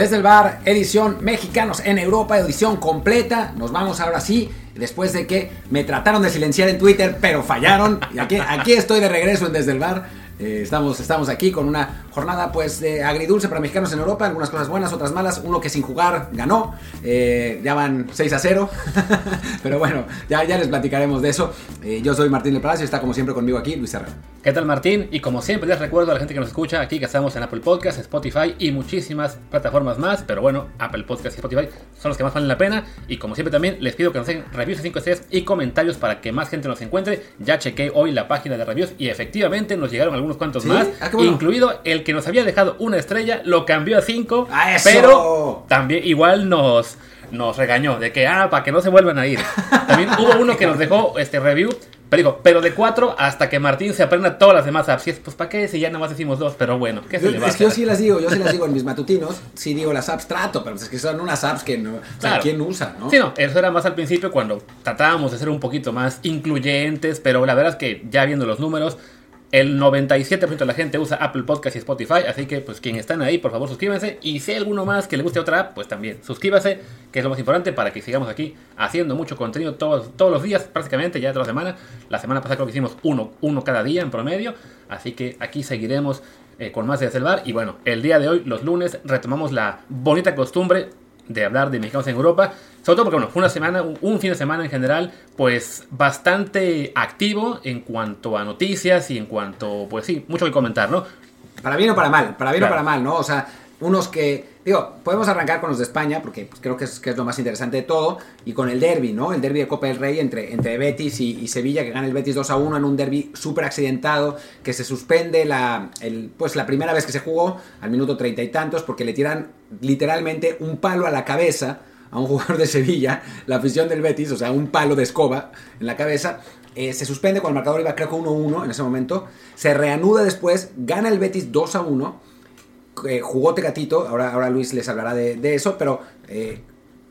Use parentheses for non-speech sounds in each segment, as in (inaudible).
Desde el bar, edición Mexicanos en Europa, edición completa. Nos vamos ahora sí, después de que me trataron de silenciar en Twitter, pero fallaron. Y aquí, aquí estoy de regreso en Desde el bar. Eh, estamos, estamos aquí con una jornada pues de agridulce para mexicanos en Europa, algunas cosas buenas, otras malas, uno que sin jugar ganó, eh, ya van 6 a 0, (laughs) pero bueno, ya, ya les platicaremos de eso. Eh, yo soy Martín del Palacio y está como siempre conmigo aquí Luis Serrano. ¿Qué tal Martín? Y como siempre les recuerdo a la gente que nos escucha aquí que estamos en Apple Podcast, Spotify y muchísimas plataformas más, pero bueno, Apple Podcast y Spotify son los que más valen la pena y como siempre también les pido que nos den reviews de 5 estrellas y comentarios para que más gente nos encuentre. Ya chequé hoy la página de reviews y efectivamente nos llegaron algunos cuantos más, ah, bueno. incluido el que nos había dejado una estrella, lo cambió a 5, pero también igual nos nos regañó de que, ah, para que no se vuelvan a ir. También hubo uno que nos dejó este review pero digo, pero de cuatro hasta que Martín se aprenda todas las demás apps. Y es, pues, ¿para qué si ya nada más decimos dos? Pero bueno, ¿qué se yo, le va Es que yo sí las digo, yo sí las digo en mis matutinos. Sí digo las apps trato, pero es que son unas apps que no. O sea. ¿quién usa, no? Sí, no, eso era más al principio cuando tratábamos de ser un poquito más incluyentes, pero la verdad es que ya viendo los números, el 97% de la gente usa Apple Podcast y Spotify, así que pues quienes están ahí, por favor suscríbanse. Y si hay alguno más que le guste otra app, pues también suscríbase, que es lo más importante para que sigamos aquí haciendo mucho contenido todos, todos los días, prácticamente ya toda la semana. La semana pasada creo que hicimos uno, uno cada día en promedio, así que aquí seguiremos eh, con más de Desde el Bar. Y bueno, el día de hoy, los lunes, retomamos la bonita costumbre de hablar de mexicanos en Europa. Sobre todo porque, bueno, fue una semana, un- fin de semana en general, pues bastante activo en cuanto a noticias y en cuanto, pues sí, mucho que comentar, ¿no? Para bien o para mal, para bien Claro. o para mal, ¿no? O sea, unos que, digo, podemos arrancar con los de España, porque pues, creo que es, que es lo más interesante de todo, y con el derby, ¿no? El derby de Copa del Rey entre, entre Betis y, Sevilla, que gana el Betis 2 a 1 en un derby súper accidentado, que se suspende la, el, pues, la primera vez que se jugó, al minuto treinta y tantos, porque le tiran literalmente un palo a la cabeza a un jugador de Sevilla, la afición del Betis, o sea, un palo de escoba en la cabeza. Eh, se suspende cuando el marcador iba creo que 1-1 en ese momento. Se reanuda después, gana el Betis 2 a 1. Eh, jugó Tecatito, ahora, ahora Luis les hablará de, de eso, pero... eh,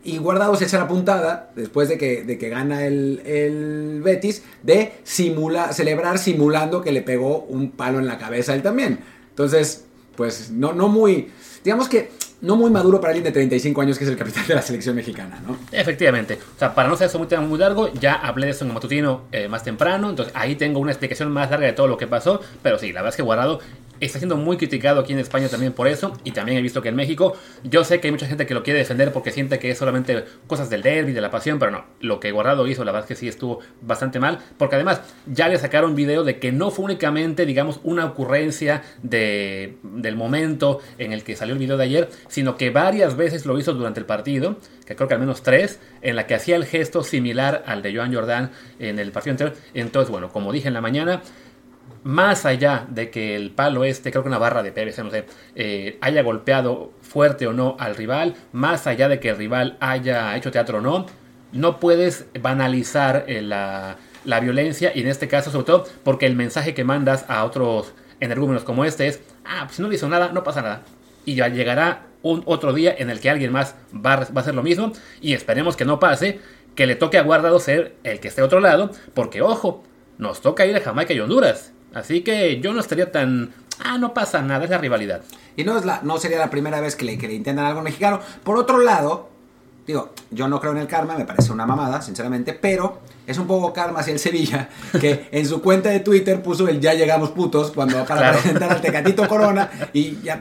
y Guardado se echa la puntada, después de que, de que gana el, el Betis, de simula, celebrar simulando que le pegó un palo en la cabeza él también. Entonces, pues no, no muy... Digamos que no muy maduro para alguien de 35 años que es el capitán de la selección mexicana, ¿no? Efectivamente. O sea, para no ser eso muy, muy largo, ya hablé de eso en el matutino eh, más temprano. Entonces ahí tengo una explicación más larga de todo lo que pasó. Pero sí, la verdad es que Guardado está siendo muy criticado aquí en España también por eso. Y también he visto que en México, yo sé que hay mucha gente que lo quiere defender porque siente que es solamente cosas del derby, de la pasión. Pero no, lo que Guardado hizo, la verdad es que sí estuvo bastante mal. Porque además ya le sacaron video de que no fue únicamente, digamos, una ocurrencia de, del momento en el que salió el video de ayer, sino que varias veces lo hizo durante el partido, que creo que al menos tres, en la que hacía el gesto similar al de Joan Jordan en el partido anterior. Entonces, bueno, como dije en la mañana, más allá de que el palo este, creo que una barra de PVC, no sé, eh, haya golpeado fuerte o no al rival, más allá de que el rival haya hecho teatro o no, no puedes banalizar eh, la, la violencia y en este caso sobre todo porque el mensaje que mandas a otros energúmenos como este es, ah, pues si no le hizo nada, no pasa nada. Y ya llegará un otro día en el que alguien más va, va a hacer lo mismo y esperemos que no pase, que le toque a Guardado ser el que esté a otro lado, porque ojo, nos toca ir a Jamaica y Honduras. Así que yo no estaría tan, ah, no pasa nada, es la rivalidad. Y no, es la, no sería la primera vez que le, que le intentan algo al mexicano. Por otro lado, digo, yo no creo en el karma, me parece una mamada, sinceramente, pero es un poco karma hacia el Sevilla, (laughs) que en su cuenta de Twitter puso el ya llegamos putos cuando para Claro. presentar al Tecatito Corona (laughs) y ya,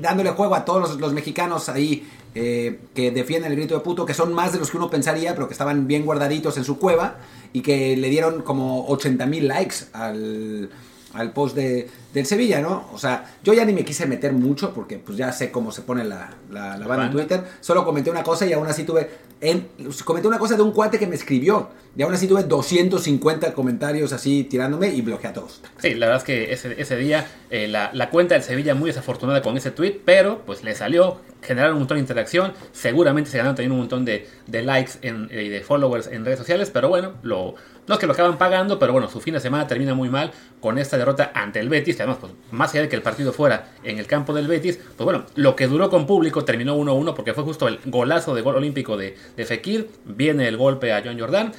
dándole juego a todos los, los mexicanos ahí eh, que defienden el grito de puto, que son más de los que uno pensaría, pero que estaban bien guardaditos en su cueva y que le dieron como 80 mil likes al, al post de, del Sevilla, ¿no? O sea, yo ya ni me quise meter mucho porque pues ya sé cómo se pone la, la, la banda en. Twitter. Solo comenté una cosa y aún así tuve... En, comenté una cosa de un cuate que me escribió y aún así tuve 250 comentarios así tirándome y bloqueé a todos. Sí, la verdad es que ese, ese día eh, la, la cuenta del Sevilla muy desafortunada con ese tweet, pero pues le salió, generaron un montón de interacción, seguramente se ganaron también un montón de, de likes en- y de followers en redes sociales, pero bueno, lo, no es que lo acaban pagando, pero bueno, su fin de semana termina muy mal con esta derrota ante el Betis, además, pues más allá de que el partido fuera en el campo del Betis, pues bueno, lo que duró con público terminó 1-1 porque fue justo el golazo de gol olímpico de, de Fekir, viene el golpe a John Jordan,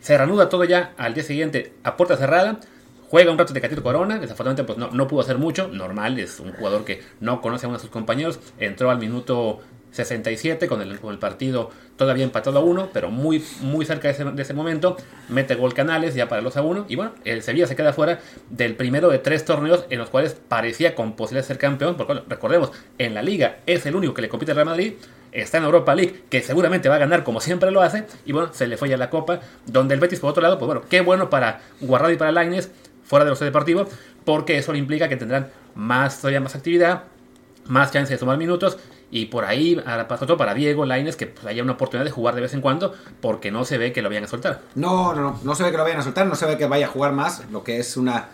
se reanuda todo ya al día siguiente a puerta cerrada, Juega un rato de Catito Corona, desafortunadamente pues no, no pudo hacer mucho, normal, es un jugador que no conoce a uno de sus compañeros, entró al minuto 67 con el, con el partido todavía empatado a 1, pero muy, muy cerca de ese, de ese momento. Mete gol Canales ya para los a 1. Y bueno, el Sevilla se queda fuera del primero de tres torneos en los cuales parecía con posibilidad de ser campeón. Porque bueno, recordemos, en la liga es el único que le compite al Real Madrid. Está en Europa League, que seguramente va a ganar como siempre lo hace. Y bueno, se le fue ya la copa. Donde el Betis, por otro lado, pues bueno, qué bueno para Guardado y para Laines fuera de los deportivos, porque eso le implica que tendrán más, todavía más actividad, más chance de sumar minutos y por ahí todo para Diego Laines que pues, haya una oportunidad de jugar de vez en cuando porque no se ve que lo vayan a soltar. No, no, no, no se ve que lo vayan a soltar, no se ve que vaya a jugar más, lo que es una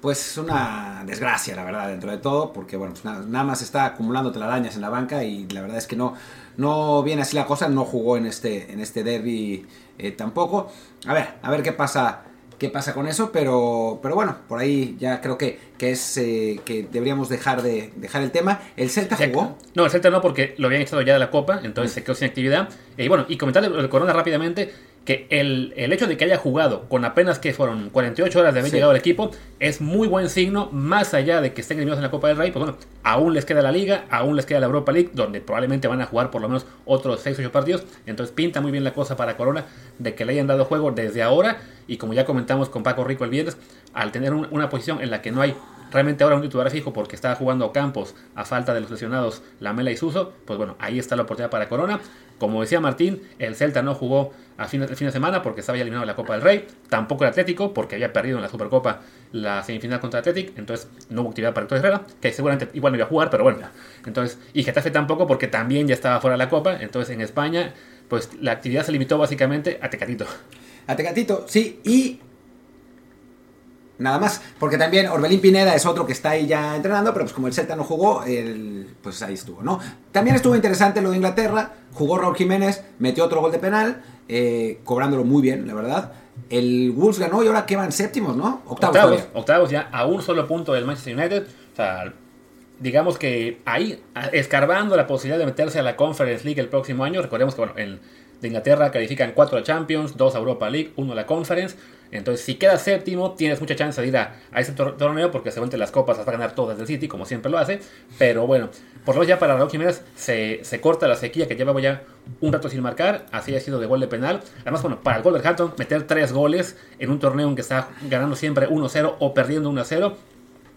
pues una desgracia, la verdad, dentro de todo, porque bueno, pues nada, nada, más está acumulando telarañas en la banca y la verdad es que no, no viene así la cosa, no jugó en este, en este derby eh, tampoco. A ver, a ver qué pasa qué pasa con eso, pero, pero bueno, por ahí ya creo que, que es eh, que deberíamos dejar de dejar el tema. ¿El Celta jugó? No, el Celta no, porque lo habían echado ya de la Copa, entonces mm. se quedó sin actividad. Y bueno, y comentar el Corona rápidamente, que el, el, hecho de que haya jugado con apenas que fueron 48 horas de haber sí. llegado al equipo es muy buen signo, más allá de que estén eliminados en la Copa del Rey, pues bueno, aún les queda la Liga, aún les queda la Europa League, donde probablemente van a jugar por lo menos otros 6 o 8 partidos, entonces pinta muy bien la cosa para Corona de que le hayan dado juego desde ahora, y como ya comentamos con Paco Rico el viernes, al tener un, una posición en la que no hay realmente ahora un titular fijo porque estaba jugando Campos a falta de los lesionados Lamela y Suso, pues bueno, ahí está la oportunidad para Corona. Como decía Martín, el Celta no jugó a fin de, fin de semana porque estaba ya eliminado en la Copa del Rey, tampoco el Atlético porque había perdido en la Supercopa la semifinal contra el Atlético, entonces no hubo actividad para Héctor Herrera, que seguramente igual no iba a jugar, pero bueno, entonces, y Getafe tampoco porque también ya estaba fuera de la Copa, entonces en España, pues la actividad se limitó básicamente a Tecatito. A Tecatito, sí, y nada más. Porque también Orbelín Pineda es otro que está ahí ya entrenando, pero pues como el Celta no jugó, el, pues ahí estuvo, ¿no? También estuvo interesante lo de Inglaterra, jugó Raúl Jiménez, metió otro gol de penal, eh, cobrándolo muy bien, la verdad. El Wolves ganó y ahora que van séptimos, ¿no? Octavos, octavos, octavos, ya a un solo punto del Manchester United. O sea, digamos que ahí, escarbando la posibilidad de meterse a la Conference League el próximo año, recordemos que, bueno, el de Inglaterra califican 4 a Champions, 2 a Europa League, 1 a la Conference. Entonces, si quedas séptimo, tienes mucha chance de ir a, ese tor torneo porque seguramente las copas vas a ganar todas del City, como siempre lo hace. Pero bueno, por lo menos ya para Raúl Jiménez se, se, corta la sequía que llevaba ya un rato sin marcar. Así ha sido de gol de penal. Además, bueno, para el Wolverhampton, meter 3 goles en un torneo en que está ganando siempre 1-0 o perdiendo 1-0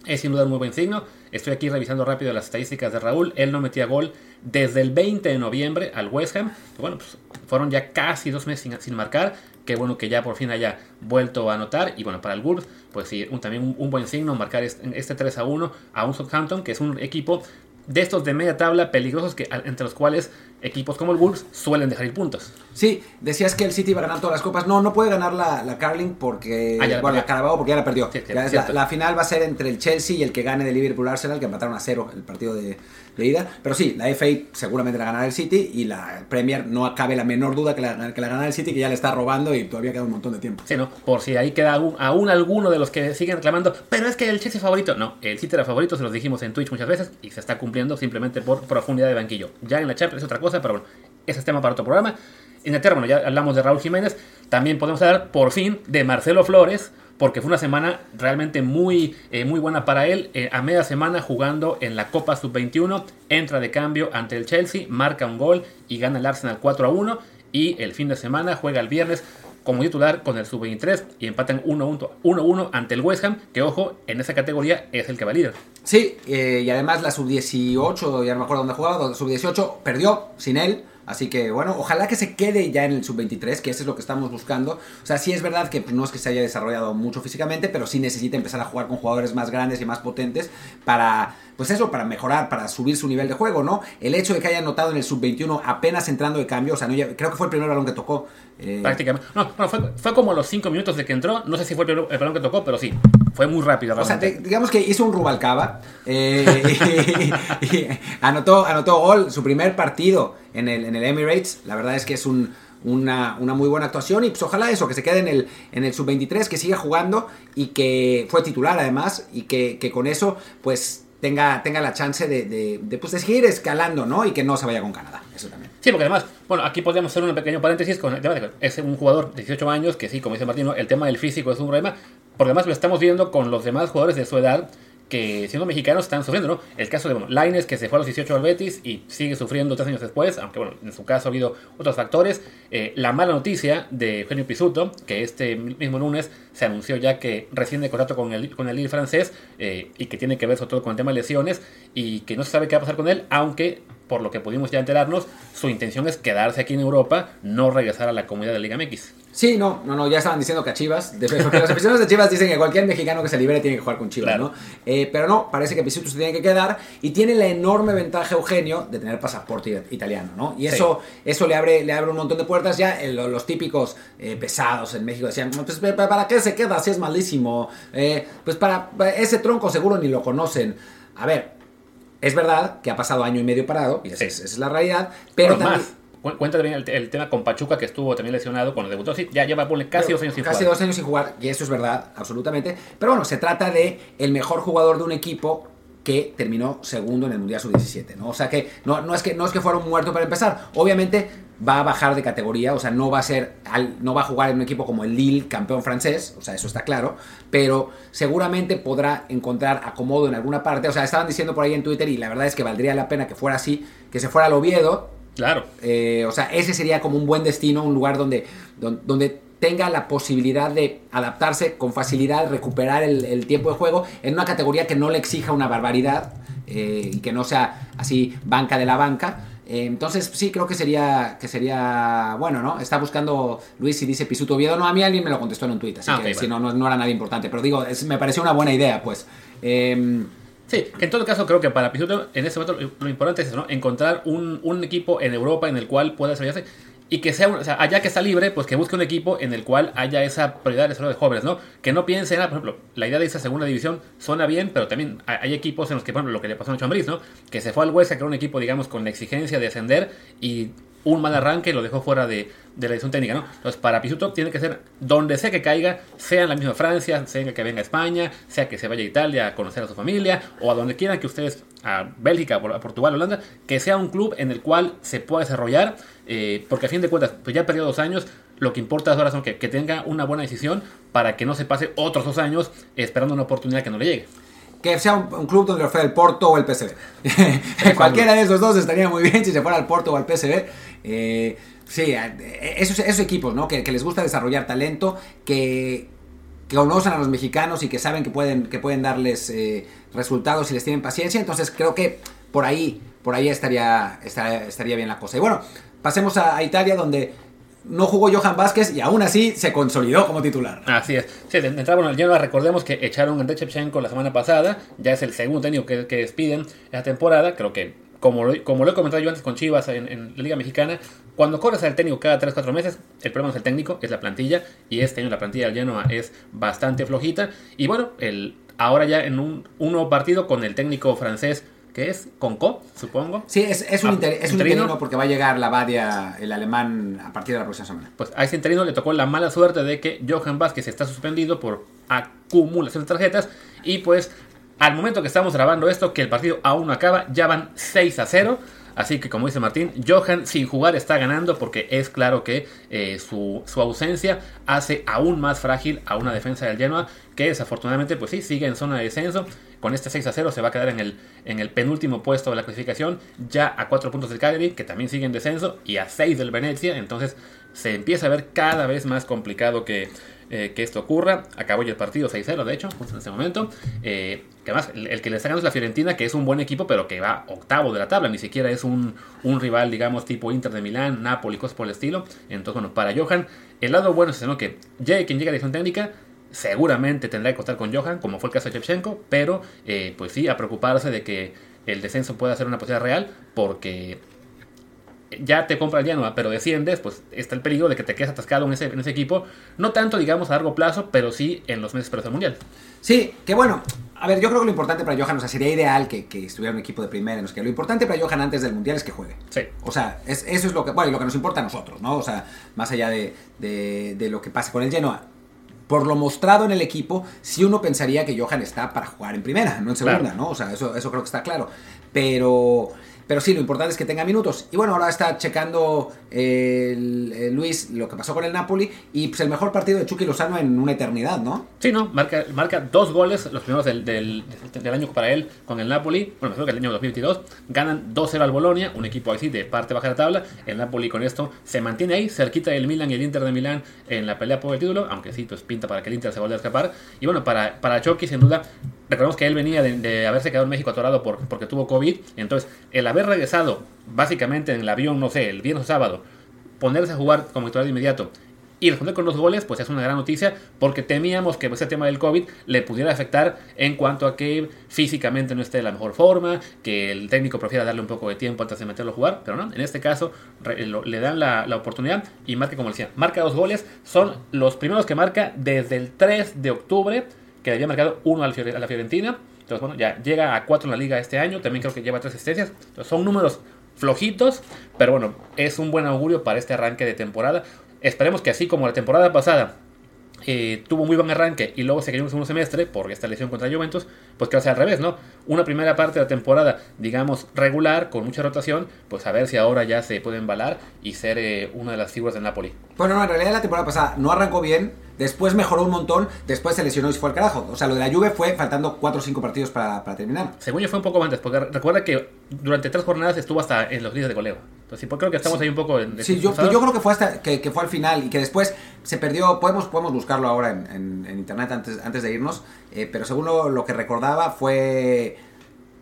es sin duda un muy buen signo. Estoy aquí revisando rápido las estadísticas de Raúl. Él no metía gol desde el 20 de noviembre al West Ham. Bueno, pues fueron ya casi dos meses sin, sin marcar. Qué bueno que ya por fin haya vuelto a anotar. Y bueno, para el Wolves, pues sí, también un, un, buen signo marcar este, este 3 a 1 a un Southampton, que es un equipo de estos de media tabla peligrosos que, entre los cuales equipos como el Wolves suelen dejar ir puntos. Sí, decías que el City va a ganar todas las copas. No, no puede ganar la, la Carling porque. Ah, ya la bueno, la Carabao porque ya la perdió. Sí, Ya la, la final va a ser entre el Chelsea y el que gane de Liverpool Arsenal, que empataron a cero el partido de, de ida. Pero sí, la FA seguramente la ganará el City y la Premier no cabe la menor duda que la, que la ganará el City, que ya le está robando y todavía queda un montón de tiempo. Sí, ¿no? Por si ahí queda aún, aún alguno de los que siguen reclamando, pero es que el Chelsea es favorito. No, el City era favorito, se los dijimos en Twitch muchas veces y se está cumpliendo simplemente por profundidad de banquillo. Ya en la Champions es otra cosa, pero bueno, ese es tema para otro programa. Inglaterra, bueno, ya hablamos de Raúl Jiménez, también podemos hablar por fin de Marcelo Flores, porque fue una semana realmente muy, eh, muy buena para él. Eh, a media semana jugando en la Copa Sub-21, entra de cambio ante el Chelsea, marca un gol y gana el Arsenal 4 a 1. Y el fin de semana juega el viernes como titular con el Sub-23 y empatan 1-1 ante el West Ham, que ojo, en esa categoría es el que va líder. Sí, eh, y además la sub-18, ya no me acuerdo dónde jugaba, la sub-18 perdió sin él. Así que bueno, ojalá que se quede ya en el sub-23, que eso es lo que estamos buscando. O sea, sí es verdad que pues, no es que se haya desarrollado mucho físicamente, pero sí necesita empezar a jugar con jugadores más grandes y más potentes para, pues eso, para mejorar, para subir su nivel de juego, ¿no? El hecho de que haya anotado en el sub-21 apenas entrando de cambio, o sea, no, ya- creo que fue el primer balón que tocó. eh, Prácticamente. No, bueno, fue, fue como los 5 minutos de que entró. No sé si fue el, el balón que tocó, pero sí. Fue muy rápido. O sea, realmente. digamos que hizo un Rubalcaba. eh, (laughs) y, y anotó, anotó gol, su primer partido en el, en el Emirates. La verdad es que es un- una, una muy buena actuación. Y pues ojalá eso, que se quede en el, en el sub-23, que siga jugando y que fue titular además. Y que, que con eso, pues tenga, tenga la chance de, de, de, pues, de seguir escalando, ¿no? Y que no se vaya con Canadá. Eso también. Sí, porque además, bueno, aquí podríamos hacer un pequeño paréntesis con el tema de es un jugador de 18 años que sí, como dice Martino, el tema del físico es un problema, porque además lo estamos viendo con los demás jugadores de su edad que siendo mexicanos están sufriendo, ¿no? El caso de, bueno, Laines que se fue a los 18 al Betis y sigue sufriendo tres años después, aunque bueno, en su caso ha habido otros factores. Eh, la mala noticia de Eugenio Pisuto, que este mismo lunes se anunció ya que rescinde contrato con el, con el Lille francés eh, y que tiene que ver sobre todo con el tema de lesiones y que no se sabe qué va a pasar con él, aunque por lo que pudimos ya enterarnos, su intención es quedarse aquí en Europa, no regresar a la comunidad de Liga MX. Sí, no, no, no, ya estaban diciendo que a Chivas, de, porque los aficionados de Chivas dicen que cualquier mexicano que se libere tiene que jugar con Chivas, ¿no? Eh, pero no, parece que Pisuto se tiene que quedar y tiene la enorme ventaja Eugenio de tener pasaporte italiano, ¿no? Y eso, eso le abre, le abre un montón de puertas ya. Eh, los, típicos eh, pesados en México decían, pues ¿para qué se queda si es malísimo? pues para ese tronco seguro ni lo conocen. A ver, es verdad que ha pasado año y medio parado, y esa, es, la realidad, pero también... Cuenta también el, tema con Pachuca, que estuvo también lesionado cuando debutó. Sí, ya lleva casi dos años sin jugar. Casi dos años sin jugar, y eso es verdad, absolutamente. Pero bueno, se trata de el mejor jugador de un equipo que terminó segundo en el Mundial Sub-17, ¿no? O sea que no, no, es que no es que fuera un muerto para empezar. Obviamente va a bajar de categoría, o sea, no va a ser no va a jugar en un equipo como el Lille, campeón francés, o sea, eso está claro, pero seguramente podrá encontrar acomodo en alguna parte, o sea, estaban diciendo por ahí en Twitter y la verdad es que valdría la pena que fuera así, que se fuera al Oviedo. Claro. Eh, o sea, ese sería como un buen destino, un lugar donde, donde, tenga la posibilidad de adaptarse con facilidad, recuperar el, tiempo de juego en una categoría que no le exija una barbaridad eh, y que no sea así banca de la banca eh, entonces, sí, creo que sería, que sería bueno, ¿no? Está buscando Luis y dice Pisuto Oviedo. No, a mí alguien me lo contestó en un tuit, así ah, que si no, no, era nada importante. Pero digo, me pareció una buena idea, pues. Em, sí, en todo caso creo que para Pisuto en este momento lo importante es ¿no? encontrar un, un, equipo en Europa en el cual pueda desarrollarse y que sea, o sea, allá que está libre, pues que busque un equipo en el cual haya esa prioridad de de jóvenes, ¿no? Que no piensen, por ejemplo, la idea de esa segunda división suena bien, pero también hay equipos en los que, por ejemplo, lo que le pasó a Chambris, ¿no? Que se fue al Huesca, que era un equipo, digamos, con la exigencia de ascender y un mal arranque lo dejó fuera de, la edición técnica, ¿no? Entonces, para Pisuto tiene que ser donde sea que caiga, sea en la misma Francia, sea que venga a España, sea que se vaya a Italia a conocer a su familia, o a donde quieran que ustedes, a Bélgica, a Portugal, Holanda, que sea un club en el cual se pueda desarrollar, eh, porque a fin de cuentas, pues ya perdido dos años, lo que importa ahora son que, que tenga una buena decisión para que no se pase otros dos años esperando una oportunidad que no le llegue que sea un, club donde lo fuera el Porto o el PSV. (laughs) (laughs) Cualquiera de esos dos estaría muy bien si se fuera al Porto o al PSV. Eh, sí, eh, esos, esos equipos, ¿no? Que, les gusta desarrollar talento, que, conocen a los mexicanos y que saben que pueden, que pueden darles eh, resultados si les tienen paciencia. Entonces creo que por ahí, por ahí estaría, estaría, bien la cosa. Y bueno, pasemos a Italia donde no jugó Johan Vázquez y aún así se consolidó como titular. Así es. Sí, de entrada, bueno, recordemos que echaron a Shevchenko la semana pasada, ya es el segundo técnico que, despiden esta temporada, creo que como como lo he comentado yo antes con Chivas en, la Liga Mexicana, cuando corres al técnico cada 3-4 meses, el problema es el técnico, es la plantilla, y este año la plantilla del Genoa es bastante flojita, y bueno, el, ahora ya en un nuevo partido con el técnico francés que es Conco, supongo. Sí, es, es un, ah, inter, es un interino porque va a llegar la Badia, el alemán, a partir de la próxima semana. Pues a ese interino le tocó la mala suerte de que Johan Vázquez está suspendido por acumulación de tarjetas y pues al momento que estamos grabando esto, que el partido aún no acaba, ya van 6 a 0. Así que como dice Martín, Johan sin jugar está ganando porque es claro que eh, su, ausencia hace aún más frágil a una defensa del Genoa que desafortunadamente pues sí sigue en zona de descenso. Con este 6 a 0 se va a quedar en el, en el penúltimo puesto de la clasificación, ya a 4 puntos del Cagliari que también sigue en descenso y a 6 del Venecia. Entonces se empieza a ver cada vez más complicado que, eh, que esto ocurra. Acabó ya el partido 6-0, de hecho, justo en este momento. Eh, que además, el, que le ganando es la Fiorentina, que es un buen equipo, pero que va octavo de la tabla. Ni siquiera es un, un rival, digamos, tipo Inter de Milán, Napoli, cosas por el estilo. Entonces, bueno, para Johan, el lado bueno es que llegue quien llega a la dirección técnica. Seguramente tendrá que contar con Johan, como fue el caso de Shevchenko, pero eh, pues sí, a preocuparse de que el descenso pueda ser una posibilidad real, porque ya te compra el Genoa, pero desciendes, pues está el peligro de que te quedes atascado en ese, en ese equipo. No tanto, digamos, a largo plazo, pero sí en los meses previos al Mundial. Sí, que bueno, a ver, yo creo que lo importante para Johan, o sea, sería ideal que, que estuviera un equipo de primera, en que lo importante para Johan antes del Mundial es que juegue. Sí. O sea, eso es lo que, bueno, lo que nos importa a nosotros, ¿no? O sea, más allá de, de, lo que pase con el Genoa. Por lo mostrado en el equipo, sí uno pensaría que Johan está para jugar en primera, no en segunda, ¿no? O sea, eso, eso creo que está claro. Pero pero sí, lo importante es que tenga minutos. Y bueno, ahora está checando eh, el Luis lo que pasó con el Napoli y pues el mejor partido de Chucky Lozano en una eternidad, ¿no? Sí, no, marca, marca dos goles, los primeros del, del, año para él con el Napoli, bueno, mejor que el año 2022, ganan 2-0 al Bolonia, un equipo así de parte baja de la tabla, el Napoli con esto se mantiene ahí, cerquita del Milan y el Inter de Milán en la pelea por el título, aunque sí, pues pinta para que el Inter se vuelva a escapar, y bueno, para, para Chucky sin duda, recordemos que él venía de, haberse quedado en México atorado por, porque tuvo COVID, entonces el haber regresado básicamente en el avión, no sé, el viernes o sábado, ponerse a jugar como titular de inmediato y responder con los goles, pues es una gran noticia porque temíamos que ese tema del COVID le pudiera afectar en cuanto a que físicamente no esté de la mejor forma, que el técnico prefiera darle un poco de tiempo antes de meterlo a jugar, pero no, en este caso re- lo- le dan la, la oportunidad y marca, como decía, marca dos goles, son los primeros que marca desde el 3 de octubre, que le había marcado uno a la Fiorentina, entonces bueno, ya llega a cuatro en la liga este año, también creo que lleva tres asistencias, entonces son números flojitos, pero bueno, es un buen augurio para este arranque de temporada. Esperemos que así como la temporada pasada eh, tuvo muy buen arranque y luego se cayó en un segundo semestre por esta lesión contra Juventus, pues que va a ser al revés, ¿no? Una primera parte de la temporada, digamos, regular, con mucha rotación, pues a ver si ahora ya se puede embalar y ser eh, una de las figuras del Napoli. Bueno, no, en realidad la temporada pasada no arrancó bien, después mejoró un montón, después se lesionó y se fue al carajo. O sea, lo de la Juve fue faltando 4 o 5 partidos para, para terminar. Según yo fue un poco antes, porque recuerda que durante tres jornadas estuvo hasta en los líderes de goleo. Entonces, sí, pues creo que estamos ahí un poco en... Sí, yo, yo creo que fue hasta que, que fue al final y que después se perdió. Podemos, podemos buscarlo ahora en, en- en internet antes, antes de irnos. eh, pero según lo, lo que recordaba fue.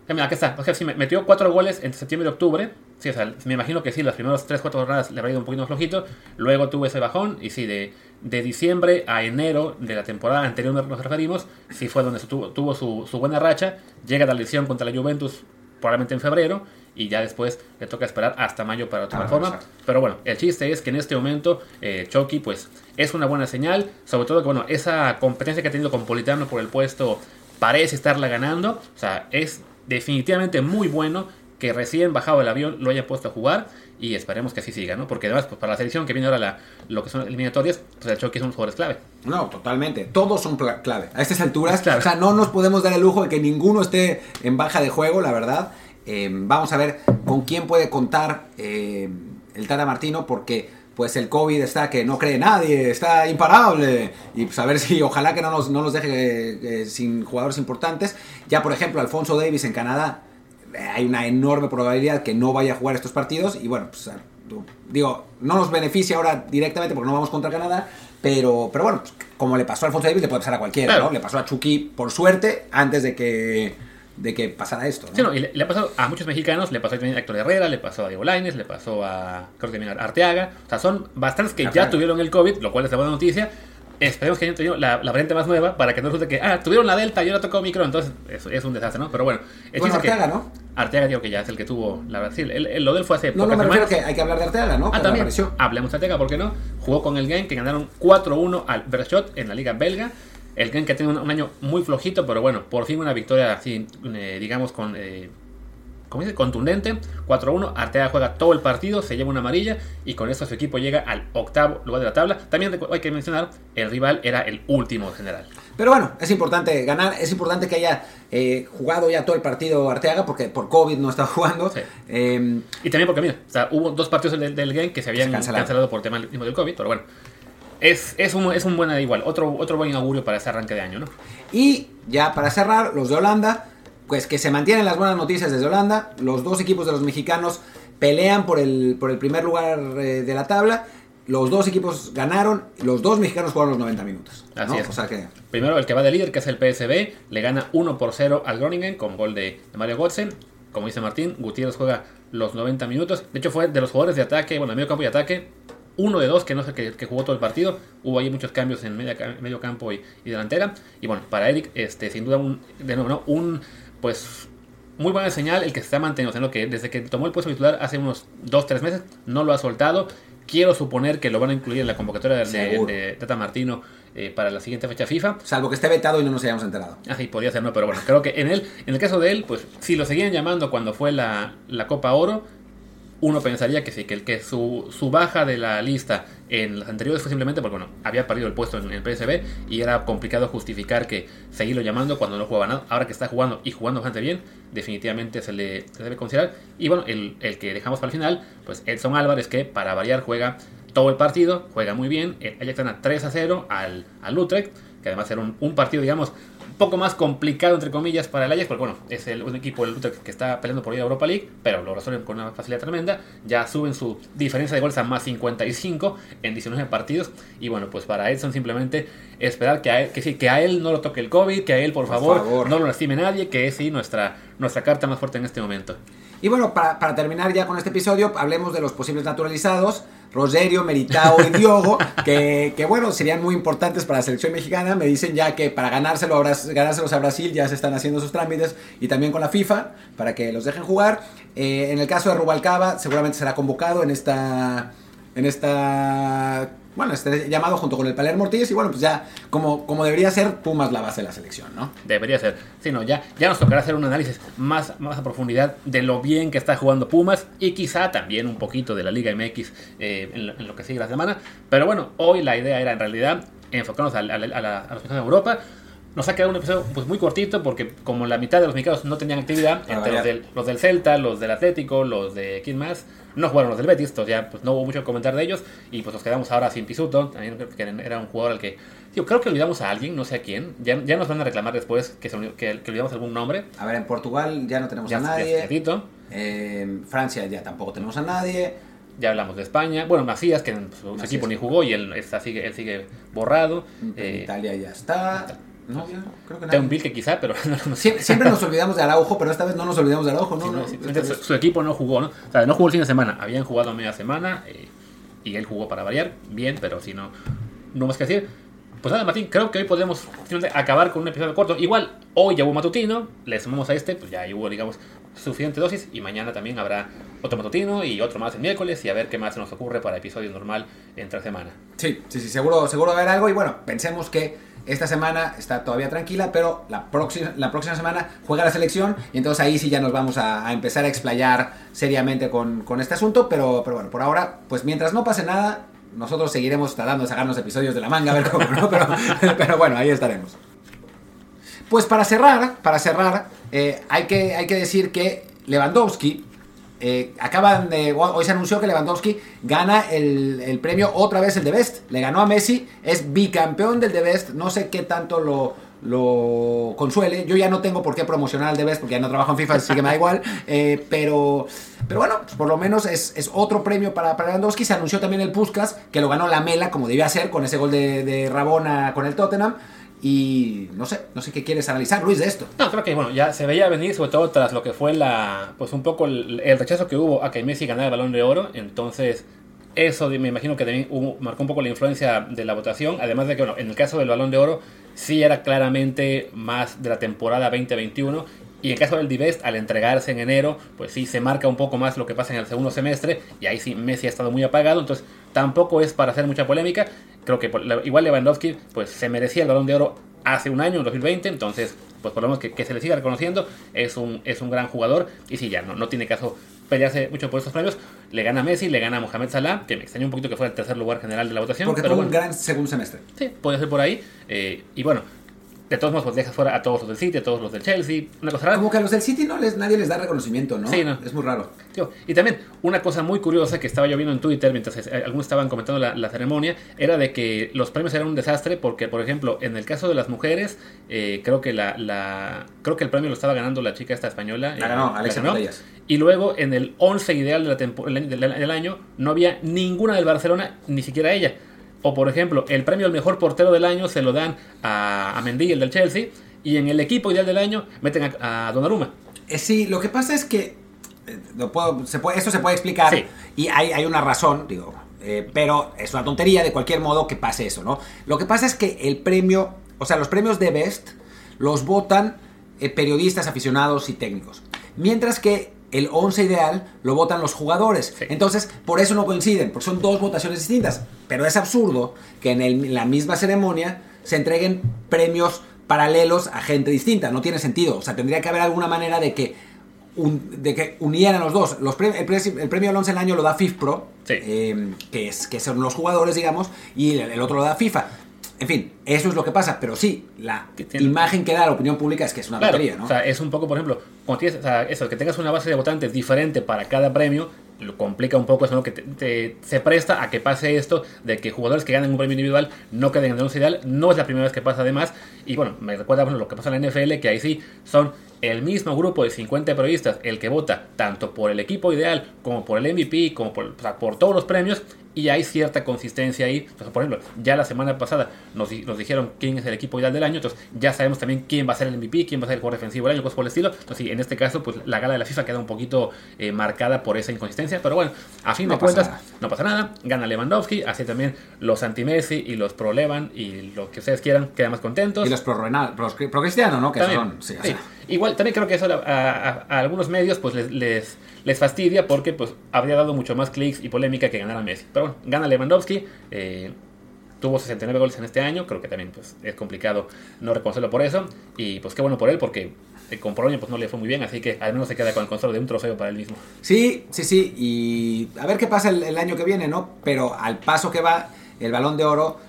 Mira, aquí está. O sea, sí, me- metió cuatro goles entre septiembre y octubre. Sí, o sea, me imagino que sí, las primeras 3-4 jornadas le habrá ido un poquito más flojito. Luego tuvo ese bajón. Y sí, de, de diciembre a enero de la temporada anterior nos referimos. Sí fue donde tuvo, tuvo su, su buena racha. Llega la lesión contra la Juventus probablemente en febrero. Y ya después le toca esperar hasta mayo para tomar Ah, forma. exacto. Pero bueno, el chiste es que en este momento eh, Chucky pues es una buena señal. Sobre todo que bueno, esa competencia que ha tenido con Politano por el puesto parece estarla ganando. O sea, es definitivamente muy bueno que recién bajado del avión lo haya puesto a jugar y esperemos que así siga, ¿no? Porque además, pues para la selección que viene ahora la, lo que son eliminatorias, pues el Chucky es un jugador clave. No, totalmente. Todos son clave. A estas alturas, Claro. o sea, no nos podemos dar el lujo de que ninguno esté en baja de juego, la verdad. Eh, vamos a ver con quién puede contar eh, el Tata Martino, porque pues el COVID está que no cree nadie, está imparable. Y pues a ver si, ojalá que no nos, no nos deje eh, eh, sin jugadores importantes. Ya, por ejemplo, Alfonso Davis en Canadá, hay una enorme probabilidad que no vaya a jugar estos partidos. Y bueno, pues digo, no nos beneficia ahora directamente porque no vamos contra Canadá. Pero, pero bueno, pues, como le pasó a Alfonso Davis, le puede pasar a cualquiera, Claro. ¿no? Le pasó a Chucky, por suerte, antes de que, de que pasara esto. ¿no? Sí, no, y le, le ha pasado a muchos mexicanos, le pasó también a Héctor Herrera, le pasó a Diego Lainez, le pasó a, creo que también a Arteaga. O sea, son bastantes que ya tuvieron el COVID, lo cual es la buena noticia. Esperemos que hayan tenido la, la variante más nueva para que no resulte que, ah, tuvieron la Delta y ahora tocó Omicron. Entonces, es, es un desastre, ¿no? Pero bueno, el Bueno, que- Arteaga, ¿no? Arteaga, digo que ya es el que tuvo la Brasil. El, el- lo de él fue hace No, no, me refiero semanas. que hay que hablar de Arteaga, ¿no? Ah, también. Hablemos de Arteaga, ¿por qué no? Jugó con el Genk, que ganaron 4-1 al Berchot en la liga belga. El Genk que tiene un, un año muy flojito, pero bueno, por fin una victoria así, eh, digamos, con... Eh, ¿Cómo dice? Contundente. 4-1. Arteaga juega todo el partido, se lleva una amarilla y con eso su equipo llega al octavo lugar de la tabla. También hay que mencionar, el rival era el último en general. Pero bueno, es importante ganar, es importante que haya eh, jugado ya todo el partido Arteaga, porque por COVID no estaba (laughs) jugando. Sí. Eh, Y también porque, mira, o sea, hubo dos partidos del, del Genk que se habían Se cancelaron. cancelado por tema mismo del COVID, pero bueno. Es, es, un, es un buen igual, otro, otro buen augurio para ese arranque de año, ¿no? y ya para cerrar, los de Holanda, pues que se mantienen las buenas noticias desde Holanda. Los dos equipos de los mexicanos pelean por el, por el primer lugar eh, de la tabla. Los dos equipos ganaron, los dos mexicanos jugaron los 90 minutos. ¿no? Así es. O sea que Primero el que va de líder, que es el PSB, le gana 1 por 0 al Groningen con gol de, Mario Götze. Como dice Martín, Gutiérrez juega los 90 minutos. De hecho, fue de los jugadores de ataque, bueno, de medio campo y ataque, uno de dos que no sé que, que jugó todo el partido. Hubo ahí muchos cambios en media medio campo y, y delantera. Y bueno, para Eric, este, sin duda, un, de nuevo, ¿no? un pues muy buena señal el que se está manteniendo. Lo que desde que tomó el puesto titular hace unos 2-3 meses, no lo ha soltado. Quiero suponer que lo van a incluir en la convocatoria de, de Tata Martino eh, para la siguiente fecha FIFA. salvo que esté vetado y no nos hayamos enterado. Así podría ser, no, pero bueno, creo que en él, en el caso de él, pues si lo seguían llamando cuando fue la, la Copa Oro, uno pensaría que sí, que, el, que su, su baja de la lista en las anteriores fue simplemente porque bueno, había perdido el puesto en el PSB y era complicado justificar que seguirlo llamando cuando no jugaba nada. Ahora que está jugando y jugando bastante bien, definitivamente se le debe considerar. Y bueno, el, el, que dejamos para el final, pues Edson Álvarez, que para variar juega todo el partido, juega muy bien. Ajax gana 3 a 0 al, al Utrecht, que además era un partido, digamos, un poco más complicado, entre comillas, para el Ajax, porque bueno, es el, un equipo del Utrecht que está peleando por ir a Europa League, pero lo resuelven con una facilidad tremenda. Ya suben su diferencia de goles a más 55 en 19 partidos. Y bueno, pues para Edson simplemente esperar que a él, que sí, que a él no lo toque el COVID, que a él, por, por favor, favor, no lo lastime nadie, que es sí nuestra, nuestra carta más fuerte en este momento. Y bueno, para, para, terminar ya con este episodio, hablemos de los posibles naturalizados. Rogerio, Meritao y Diogo, que, bueno, serían muy importantes para la selección mexicana. Me dicen ya que para ganárselo a, ganárselos a Brasil ya se están haciendo sus trámites y también con la FIFA para que los dejen jugar. Eh, en el caso de Rubalcaba, seguramente será convocado en esta, en esta bueno, este llamado junto con el Palermo Ortiz y bueno, pues ya como, como debería ser Pumas la base de la selección, ¿no? Debería ser. Sí, no, ya, ya nos tocará hacer un análisis más, más a profundidad de lo bien que está jugando Pumas y quizá también un poquito de la Liga MX eh, en, lo, que sigue la semana. Pero bueno, hoy la idea era en realidad enfocarnos a, a, a, la, a de Europa. Nos ha quedado un episodio pues, muy cortito porque como la mitad de los mexicanos no tenían actividad, entre los del, los del, Celta, los del Atlético, los de quién más, no jugaron los del Betis, entonces ya pues, no hubo mucho que comentar de ellos y pues nos quedamos ahora sin Pisuto, también que era un jugador al que, yo creo que olvidamos a alguien, no sé a quién, ya, ya nos van a reclamar después que, se, que, que, olvidamos algún nombre. A ver, en Portugal ya no tenemos ya, a nadie. Ya en Francia ya tampoco tenemos a nadie. Ya hablamos de España. Bueno, Macías, que su Macías. equipo ni jugó y él, está, sigue, él sigue borrado. En eh, Italia ya está. No, yo creo que nada. un Bill que quizá, pero (laughs) no, siempre, siempre, nos olvidamos de Araujo, pero esta vez no nos olvidamos de Araujo, ¿no? Sí, no su, su, equipo no jugó, ¿no? O sea, no jugó el fin de semana, habían jugado media semana eh, y él jugó para variar, bien, pero si no, no más que decir. Pues nada, Martín, creo que hoy podemos acabar con un episodio corto. Igual, hoy ya hubo matutino, le sumamos a este, pues ya hubo, digamos, suficiente dosis y mañana también habrá otro matutino y otro más el miércoles y a ver qué más se nos ocurre para episodio normal entre semana. Sí, sí, sí, seguro, seguro va a haber algo y bueno, pensemos que esta semana está todavía tranquila, pero la próxima, la próxima semana juega la selección y entonces ahí sí ya nos vamos a, empezar a explayar seriamente con, con, este asunto, pero, pero bueno, por ahora, pues mientras no pase nada, nosotros seguiremos tratando de sacarnos episodios de la manga, a ver cómo, ¿no? (laughs) pero, pero bueno, ahí estaremos. Pues para cerrar, para cerrar, eh, hay, que, hay que decir que Lewandowski, eh, acaban de, hoy se anunció que Lewandowski gana el, el, premio otra vez el de Best. Le ganó a Messi, es bicampeón del de Best. No sé qué tanto lo, lo consuele. Yo ya no tengo por qué promocionar al de Best porque ya no trabajo en FIFA, así que me da igual. (laughs) Eh, pero, pero bueno, pues por lo menos es, es, otro premio para, para Lewandowski. Se anunció también el Puskas, que lo ganó la Mela, como debía ser, con ese gol de, de Rabona con el Tottenham. Y no sé, no sé qué quieres analizar, Luis, de esto. No, creo que bueno, ya se veía venir, sobre todo tras lo que fue la, pues un poco el, el rechazo que hubo a que Messi ganara el balón de oro. Entonces, eso me imagino que también hubo, marcó un poco la influencia de la votación. Además de que, bueno, en el caso del balón de oro, sí era claramente más de la temporada 2021. Y en el caso del Divest, al entregarse en enero, pues sí se marca un poco más lo que pasa en el segundo semestre. Y ahí sí Messi ha estado muy apagado. Entonces, tampoco es para hacer mucha polémica creo que igual Lewandowski pues se merecía el balón de oro hace un año, en 2020, entonces pues por lo menos que, que, se le siga reconociendo, es un, es un gran jugador y si ya no, no tiene caso pelearse mucho por estos premios, le gana Messi, le gana Mohamed Salah, que me extrañó un poquito que fuera el tercer lugar general de la votación. Porque pero tuvo bueno, un gran segundo semestre. Sí, puede ser por ahí, eh, y bueno, de todos modos, pues dejas fuera a todos los del City, a todos los del Chelsea. Una cosa rara. Como que a los del City no les, nadie les da reconocimiento, ¿no? Sí, no. Es muy raro. Tío, y también, una cosa muy curiosa que estaba yo viendo en Twitter mientras eh, algunos estaban comentando la, la, ceremonia, era de que los premios eran un desastre porque, por ejemplo, en el caso de las mujeres, eh, creo que la, la, creo que el premio lo estaba ganando la chica esta española. La ganó, eh, Alexia ganó. Y luego, en el 11 ideal de la del, del año, no había ninguna del Barcelona, ni siquiera ella. O, por ejemplo, el premio al mejor portero del año se lo dan a, a Mendy, el del Chelsea, y en el equipo ideal del año meten a, a Donnarumma. Eh, sí, lo que pasa es que eh, lo puedo, se puede, esto se puede explicar Sí. y hay, hay una razón, digo, eh, pero es una tontería de cualquier modo que pase eso, ¿no? Lo que pasa es que el premio, o sea, los premios de Best los votan eh, periodistas, aficionados y técnicos, mientras que el 11 ideal lo votan los jugadores. Sí. Entonces, por eso no coinciden, porque son dos votaciones distintas. Pero es absurdo que en, el- en la misma ceremonia se entreguen premios paralelos a gente distinta. No tiene sentido. O sea, tendría que haber alguna manera de que un- de que unieran a los dos. Los pre- el, pre- el premio al 11 del año lo da FIFPro, Sí. eh, que, es, que son los jugadores, digamos, y el, el otro lo da FIFA. En fin, eso es lo que pasa, pero sí, la Que tiene- imagen que da la opinión pública es que es una Claro, ¿no? o sea, es un poco, por ejemplo, cuando tienes, o sea, eso, que tengas una base de votantes diferente para cada premio, lo complica un poco eso, ¿no? Que te- te- se presta a que pase esto de que jugadores que ganan un premio individual no queden en el once ideal. No es la primera vez que pasa además. Y bueno, me recuerda bueno, lo que pasa en la NFL, que ahí sí son el mismo grupo de 50 periodistas el que vota tanto por el equipo ideal como por el MVP, como por, o sea, por todos los premios. Y hay cierta consistencia ahí. O sea, por ejemplo, ya la semana pasada nos, nos dijeron quién es el equipo ideal del año. Entonces ya sabemos también quién va a ser el MVP, quién va a ser el jugador defensivo del año, cosas por el estilo. Entonces sí, en este caso, pues la gala de la FIFA queda un poquito eh, marcada por esa inconsistencia. Pero bueno, a fin No de cuentas, nada. no pasa nada. Gana Lewandowski. Así también los anti-Messi y los pro-Levan y lo que ustedes quieran quedan más contentos. y los pro, Renal- pro, ¿no? Que También, son, sí, sí. Igual, también creo que eso a, a- a algunos medios pues les, les, les fastidia porque pues habría dado mucho más clics y polémica que ganara Messi. Pero bueno, gana Lewandowski. eh, tuvo 69 goles en este año. Creo que también pues, es complicado no reconocerlo por eso. Y pues qué bueno por él porque eh, con Polonia pues no le fue muy bien. Así que al menos se queda con el control de un trofeo para él mismo. Sí, sí, sí. Y a ver qué pasa el, el año que viene, ¿no? Pero al paso que va el balón de oro,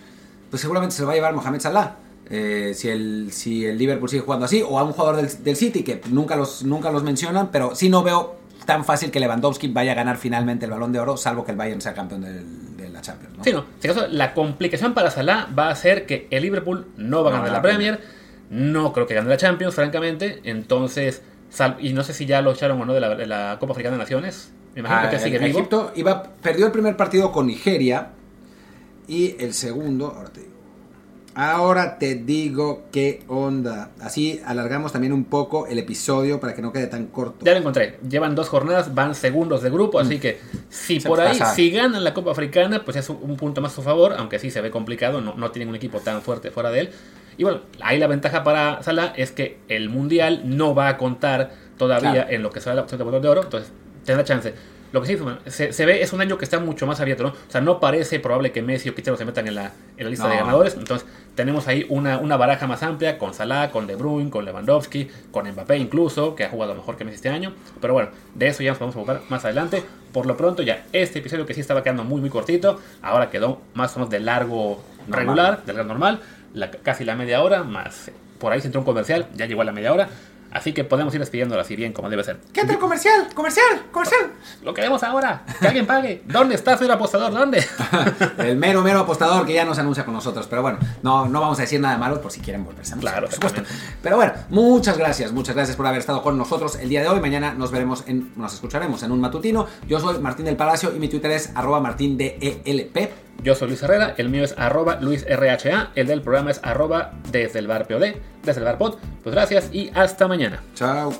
pues seguramente se lo va a llevar Mohamed Salah. Eh, si, el, si el Liverpool sigue jugando así, o a un jugador del, del City, que nunca los, nunca los mencionan, pero sí no veo tan fácil que Lewandowski vaya a ganar finalmente el balón de oro, salvo que el Bayern sea campeón del- de la Champions, ¿no? Sí, no. En este caso, la complicación para Salah va a ser que el Liverpool no va a No ganar gana la Premier. No creo que gane la Champions, francamente. Entonces, sal- y no sé si ya lo echaron o no de la, de la Copa Africana de Naciones. Me imagino Ah, que sigue vivo. Egipto iba, perdió el primer partido con Nigeria y el segundo, ahora te digo. Ahora te digo qué onda. Así alargamos también un poco el episodio para que no quede tan corto. Ya lo encontré. Llevan dos jornadas, van segundos de grupo, así que si Mm. Se por ahí, pasa. si ganan la Copa Africana, pues es un, un punto más a su favor, aunque sí se ve complicado, no, no tienen un equipo tan fuerte fuera de él. Y bueno, ahí la ventaja para Salah es que el Mundial no va a contar todavía Claro. en lo que será la opción de botón de oro, entonces tendrá chance. Lo que sí se, se ve es un año que está mucho más abierto, ¿no? O sea, no parece probable que Messi o Cristiano se metan en la, en la lista de No. ganadores. Entonces, tenemos ahí una, una baraja más amplia con Salah, con De Bruyne, con Lewandowski, con Mbappé incluso, que ha jugado mejor que Messi este año. Pero bueno, de eso ya nos podemos ocupar más adelante. Por lo pronto, ya este episodio que sí estaba quedando muy, muy cortito, ahora quedó más o menos de largo Normal. regular, de largo normal, la, casi la media hora, más por ahí se entró un comercial, ya llegó a la media hora. Así que podemos ir despidiéndola así bien como debe ser. ¿Qué tal comercial? ¡Comercial! ¡Comercial! Lo queremos ahora. Que alguien pague. ¿Dónde está, señor apostador? ¿Dónde? (laughs) El mero, mero apostador que ya nos anuncia con nosotros. Pero bueno, no, no vamos a decir nada malo por si quieren volverse a Claro, por supuesto. Pero bueno, muchas gracias, muchas gracias por haber estado con nosotros el día de hoy. Mañana nos veremos, en, nos escucharemos en un matutino. Yo soy Martín del Palacio y mi Twitter es arroba martindelp. Yo soy Luis Herrera, el mío es arroba luisrha, el del programa es arroba desde el bar POD, desde el bar pod. Pues gracias y hasta mañana. Chao.